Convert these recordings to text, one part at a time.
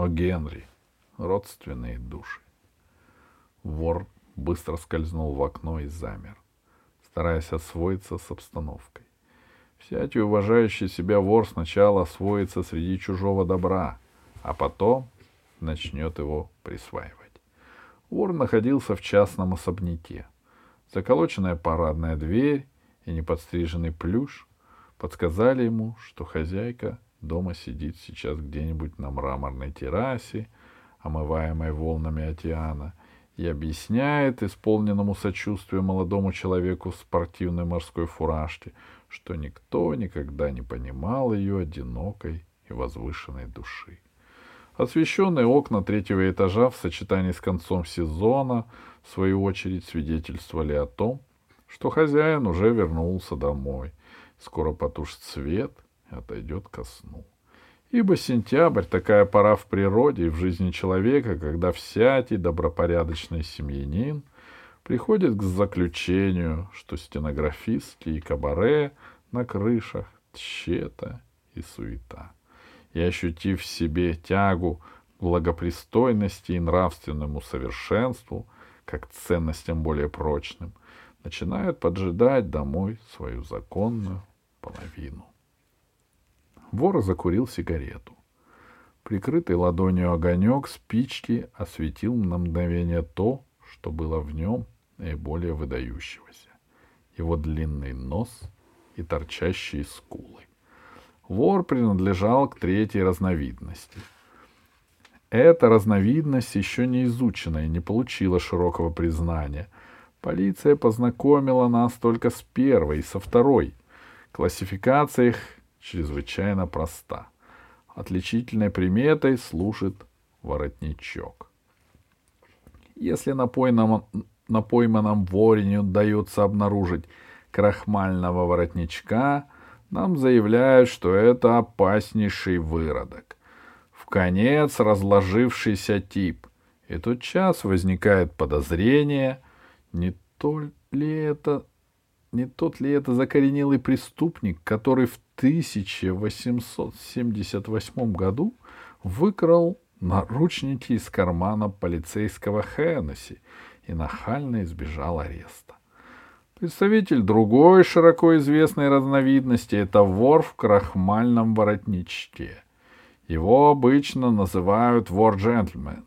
о Генри, родственные души. Вор быстро скользнул в окно и замер, стараясь освоиться с обстановкой. Всякий уважающий себя вор сначала освоится среди чужого добра, а потом начнет его присваивать. Вор находился в частном особняке. Заколоченная парадная дверь и неподстриженный плюш подсказали ему, что хозяйка дома сидит сейчас где-нибудь на мраморной террасе, омываемой волнами океана, и объясняет исполненному сочувствию молодому человеку в спортивной морской фуражке, что никто никогда не понимал ее одинокой и возвышенной души. Освещенные окна третьего этажа в сочетании с концом сезона, в свою очередь, свидетельствовали о том, что хозяин уже вернулся домой. Скоро потушит свет отойдет ко сну. Ибо сентябрь — такая пора в природе и в жизни человека, когда всякий добропорядочный семьянин приходит к заключению, что стенографистки и кабаре на крышах — тщета и суета и ощутив в себе тягу благопристойности и нравственному совершенству, как ценностям более прочным, начинают поджидать домой свою законную половину. Вор закурил сигарету. Прикрытый ладонью огонек спички осветил на мгновение то, что было в нем наиболее выдающегося. Его длинный нос и торчащие скулы. Вор принадлежал к третьей разновидности. Эта разновидность еще не изучена и не получила широкого признания. Полиция познакомила нас только с первой и со второй. Классификация их чрезвычайно проста. Отличительной приметой служит воротничок. Если на, пойманном, на пойманном воре не удается обнаружить крахмального воротничка — нам заявляют, что это опаснейший выродок. В конец разложившийся тип. И тут час возникает подозрение, не то ли это не тот ли это закоренелый преступник, который в 1878 году выкрал наручники из кармана полицейского Хеннесси и нахально избежал ареста. Представитель другой широко известной разновидности — это вор в крахмальном воротничке. Его обычно называют вор-джентльмен.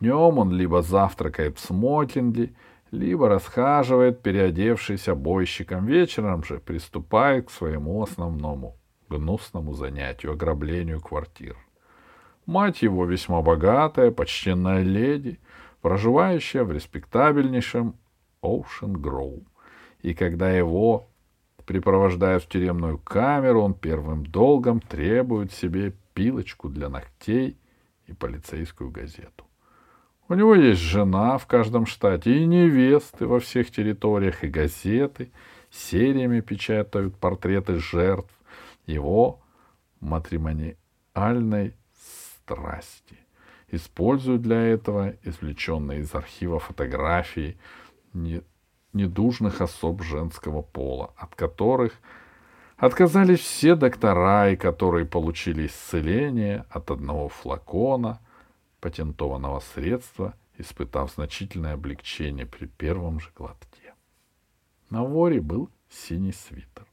Днем он либо завтракает в смокинге, либо расхаживает, переодевшись обойщиком. Вечером же приступает к своему основному гнусному занятию — ограблению квартир. Мать его весьма богатая, почтенная леди, проживающая в респектабельнейшем Оушен Гроу и когда его припровождают в тюремную камеру, он первым долгом требует себе пилочку для ногтей и полицейскую газету. У него есть жена в каждом штате и невесты во всех территориях, и газеты сериями печатают портреты жертв его матримониальной страсти. Используют для этого извлеченные из архива фотографии недужных особ женского пола, от которых отказались все доктора и которые получили исцеление от одного флакона патентованного средства, испытав значительное облегчение при первом же глотке. На воре был синий свитер.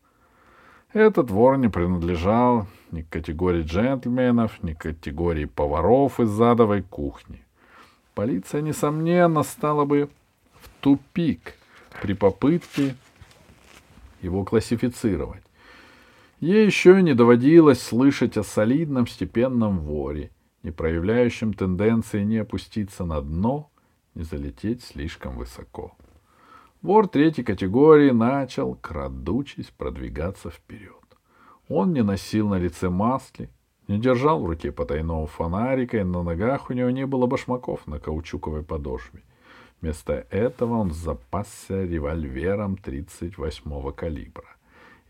Этот вор не принадлежал ни к категории джентльменов, ни к категории поваров из задовой кухни. Полиция, несомненно, стала бы в тупик, при попытке его классифицировать. Ей еще не доводилось слышать о солидном степенном воре, не проявляющем тенденции не опуститься на дно, не залететь слишком высоко. Вор третьей категории начал, крадучись, продвигаться вперед. Он не носил на лице маски, не держал в руке потайного фонарика, и на ногах у него не было башмаков на каучуковой подошве — Вместо этого он запасся револьвером 38-го калибра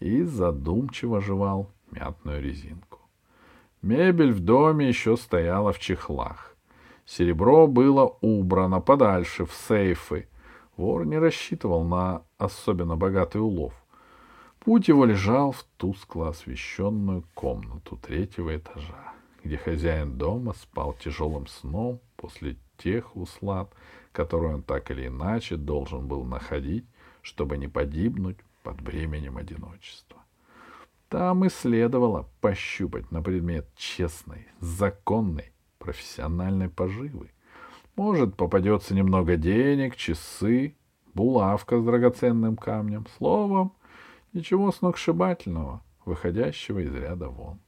и задумчиво жевал мятную резинку. Мебель в доме еще стояла в чехлах. Серебро было убрано подальше, в сейфы. Вор не рассчитывал на особенно богатый улов. Путь его лежал в тускло освещенную комнату третьего этажа, где хозяин дома спал тяжелым сном после тех услад, которые он так или иначе должен был находить, чтобы не погибнуть под бременем одиночества. Там и следовало пощупать на предмет честной, законной, профессиональной поживы. Может, попадется немного денег, часы, булавка с драгоценным камнем. Словом, ничего сногсшибательного, выходящего из ряда вон.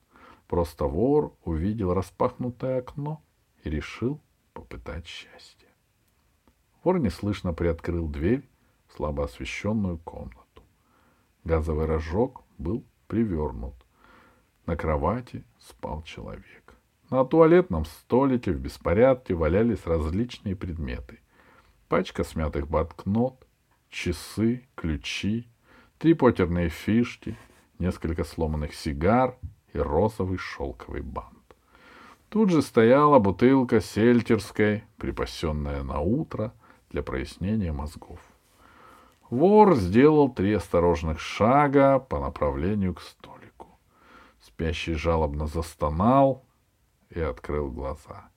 Просто вор увидел распахнутое окно и решил попытать счастье. Вор неслышно приоткрыл дверь в слабо освещенную комнату. Газовый рожок был привернут. На кровати спал человек. На туалетном столике в беспорядке валялись различные предметы. Пачка смятых банкнот, часы, ключи, три потерные фишки, несколько сломанных сигар и розовый шелковый бант. Тут же стояла бутылка сельтерской, припасенная на утро для прояснения мозгов. Вор сделал три осторожных шага по направлению к столику. Спящий жалобно застонал и открыл глаза.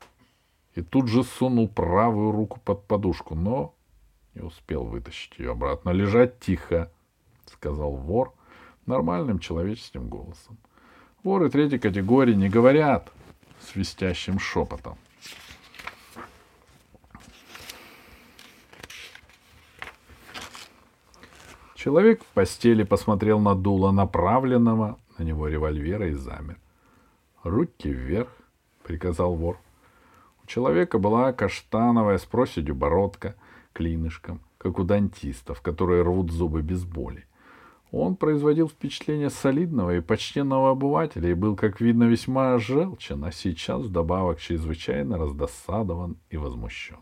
И тут же сунул правую руку под подушку, но не успел вытащить ее обратно. «Лежать тихо», — сказал вор нормальным человеческим голосом. Воры третьей категории не говорят свистящим шепотом. Человек в постели посмотрел на дуло направленного на него револьвера и замер. «Руки вверх», — приказал вор. У человека была каштановая с проседью бородка, клинышком, как у дантистов, которые рвут зубы без боли. Он производил впечатление солидного и почтенного обывателя и был, как видно, весьма желчен, а сейчас вдобавок чрезвычайно раздосадован и возмущен.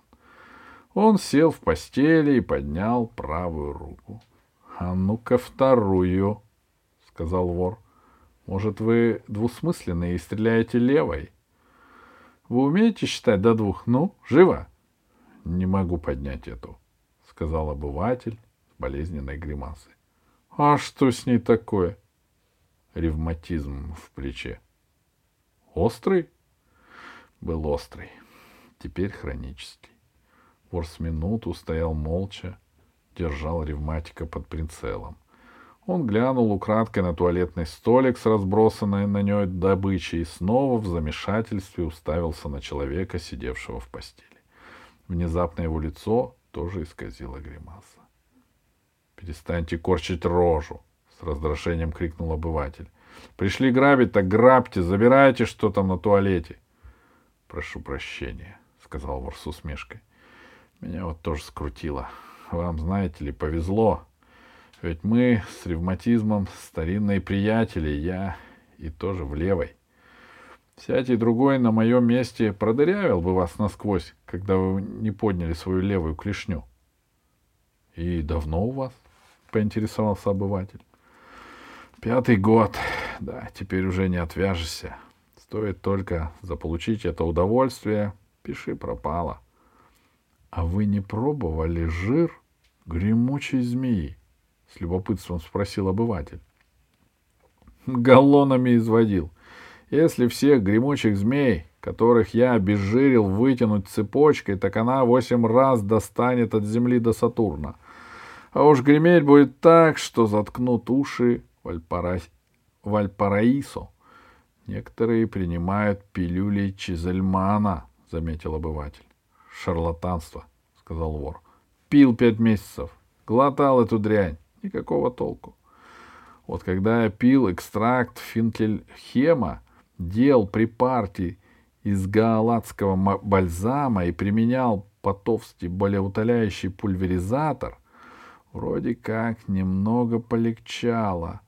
Он сел в постели и поднял правую руку. «А ну-ка вторую», — сказал вор. «Может, вы двусмысленные и стреляете левой?» «Вы умеете считать до двух? Ну, живо!» «Не могу поднять эту», — сказал обыватель с болезненной гримасой. «А что с ней такое?» «Ревматизм в плече». «Острый?» «Был острый. Теперь хронический». Вор с минуту стоял молча, держал ревматика под прицелом. Он глянул украдкой на туалетный столик с разбросанной на ней добычей и снова в замешательстве уставился на человека, сидевшего в постели. Внезапно его лицо тоже исказило гримаса. «Перестаньте корчить рожу!» — с раздражением крикнул обыватель. «Пришли грабить, так грабьте, забирайте, что там на туалете!» «Прошу прощения», — сказал вор с усмешкой. «Меня вот тоже скрутило вам, знаете ли, повезло. Ведь мы с ревматизмом старинные приятели, я и тоже в левой. Всякий другой на моем месте продырявил бы вас насквозь, когда вы не подняли свою левую клешню. — И давно у вас? — поинтересовался обыватель. — Пятый год. Да, теперь уже не отвяжешься. Стоит только заполучить это удовольствие, пиши пропало. — а вы не пробовали жир гремучей змеи? С любопытством спросил обыватель. Галлонами изводил. Если всех гремучих змей, которых я обезжирил, вытянуть цепочкой, так она восемь раз достанет от земли до Сатурна. А уж греметь будет так, что заткнут уши Вальпара... Вальпараисо. Некоторые принимают пилюли Чизельмана, — заметил обыватель. Шарлатанство, сказал вор. Пил пять месяцев, глотал эту дрянь, никакого толку. Вот когда я пил экстракт финкельхема, дел при партии из гаалатского бальзама и применял потовский болеутоляющий пульверизатор, вроде как немного полегчало.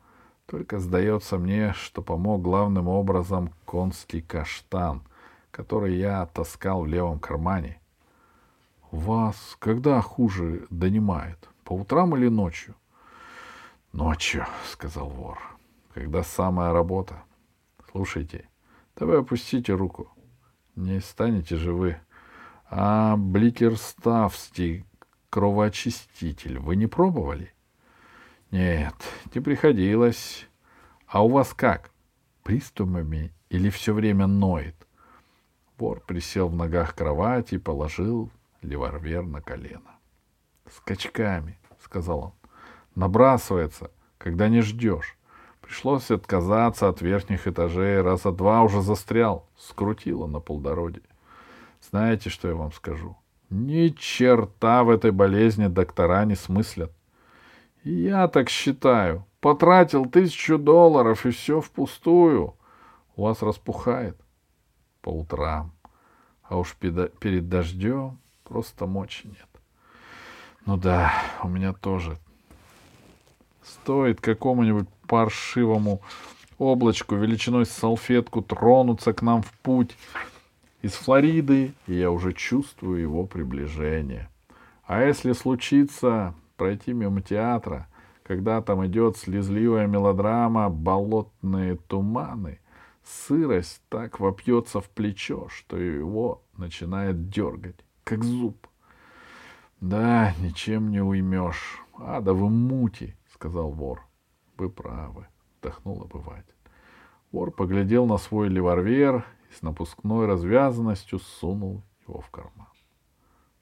Только сдается мне, что помог главным образом конский каштан, который я таскал в левом кармане. Вас когда хуже донимает? По утрам или ночью? Ночью, сказал вор. Когда самая работа. Слушайте, да вы опустите руку. Не станете же вы. А бликерставский кровоочиститель вы не пробовали? Нет, не приходилось. А у вас как? Приступами или все время ноет? Вор присел в ногах кровати положил револьвер на колено. «Скачками», — сказал он. «Набрасывается, когда не ждешь. Пришлось отказаться от верхних этажей, раза два уже застрял, скрутило на полдороге. Знаете, что я вам скажу? Ни черта в этой болезни доктора не смыслят. Я так считаю. Потратил тысячу долларов, и все впустую. У вас распухает по утрам. А уж перед дождем просто мочи нет. Ну да, у меня тоже. Стоит какому-нибудь паршивому облачку величиной с салфетку тронуться к нам в путь из Флориды, и я уже чувствую его приближение. А если случится пройти мимо театра, когда там идет слезливая мелодрама «Болотные туманы», сырость так вопьется в плечо, что его начинает дергать, как зуб. Да, ничем не уймешь. А, да вы мути, сказал вор. Вы правы, вздохнул обыватель. Вор поглядел на свой револьвер и с напускной развязанностью сунул его в карман.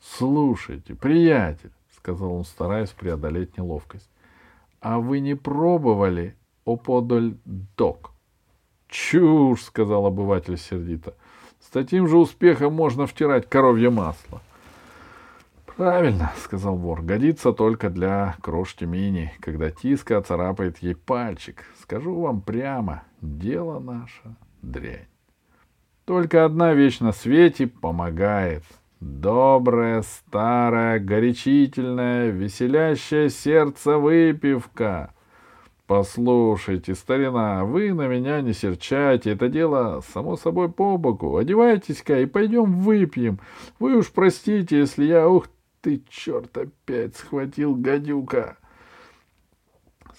Слушайте, приятель, сказал он, стараясь преодолеть неловкость. А вы не пробовали оподоль док? Чушь, сказал обыватель сердито. С таким же успехом можно втирать коровье масло. Правильно, сказал вор, годится только для крошки мини, когда тиска царапает ей пальчик. Скажу вам прямо, дело наше дрянь. Только одна вещь на свете помогает. Добрая, старая, горячительная, веселящая сердце выпивка. Послушайте, старина, вы на меня не серчайте, это дело само собой по боку. Одевайтесь-ка и пойдем выпьем. Вы уж простите, если я, ух ты, черт, опять схватил гадюка.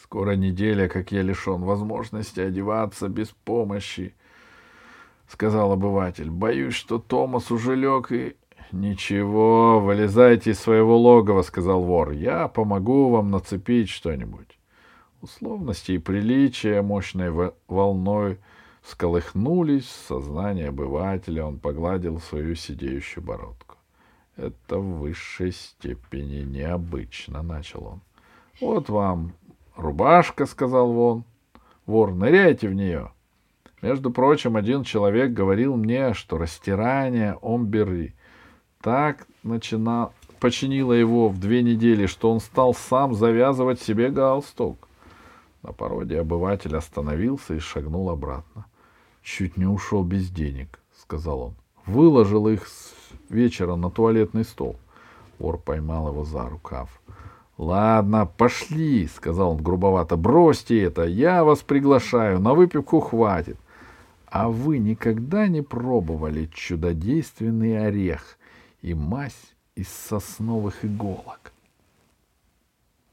Скоро неделя, как я лишен возможности одеваться без помощи, — сказал обыватель. Боюсь, что Томас уже лег и... — Ничего, вылезайте из своего логова, — сказал вор. — Я помогу вам нацепить что-нибудь. Условности и приличия мощной волной сколыхнулись в сознании обывателя. Он погладил свою сидеющую бородку. Это в высшей степени необычно, — начал он. — Вот вам рубашка, — сказал вон. Вор, ныряйте в нее. Между прочим, один человек говорил мне, что растирание омбери так начина... починило его в две недели, что он стал сам завязывать себе галстук. На породе обыватель остановился и шагнул обратно. — Чуть не ушел без денег, — сказал он. — Выложил их с вечера на туалетный стол. Вор поймал его за рукав. — Ладно, пошли, — сказал он грубовато. — Бросьте это, я вас приглашаю, на выпивку хватит. А вы никогда не пробовали чудодейственный орех и мазь из сосновых иголок?